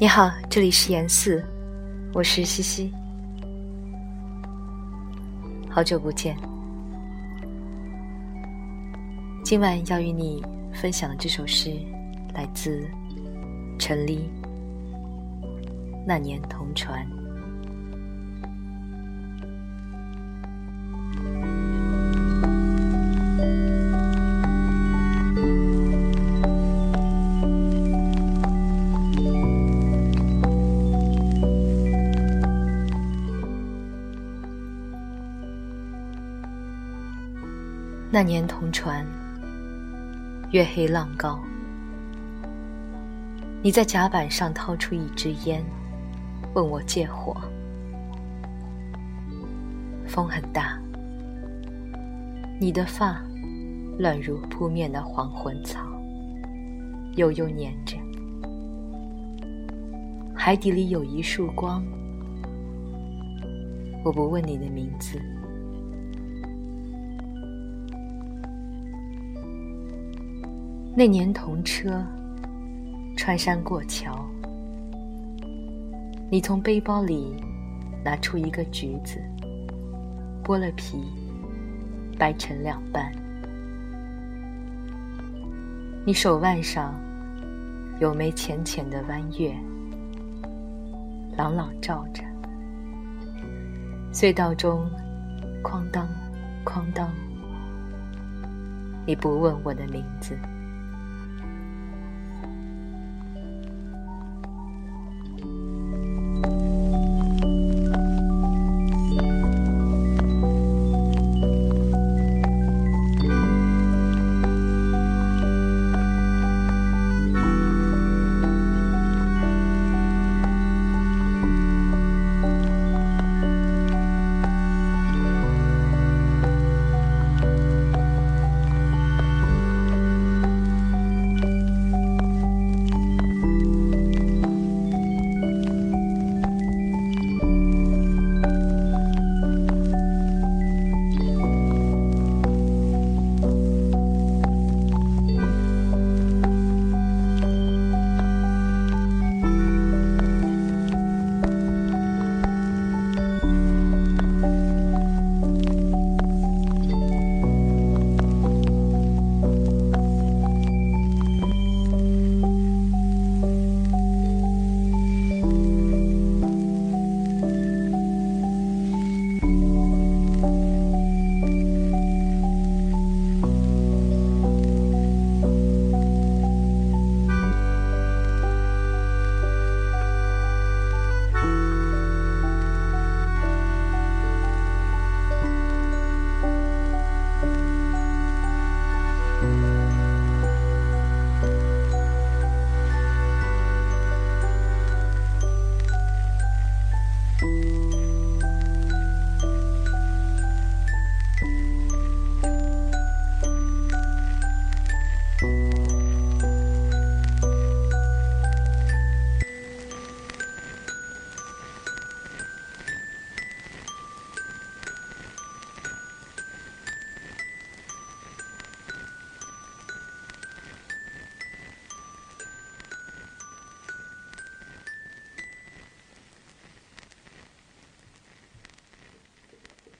你好，这里是严四，我是西西，好久不见。今晚要与你分享的这首诗，来自陈黎，《那年同船》。那年同船，月黑浪高。你在甲板上掏出一支烟，问我借火。风很大，你的发乱如扑面的黄昏草，悠悠粘着。海底里有一束光，我不问你的名字。那年同车，穿山过桥，你从背包里拿出一个橘子，剥了皮，掰成两半。你手腕上有枚浅浅的弯月，朗朗照着。隧道中，哐当，哐当，你不问我的名字。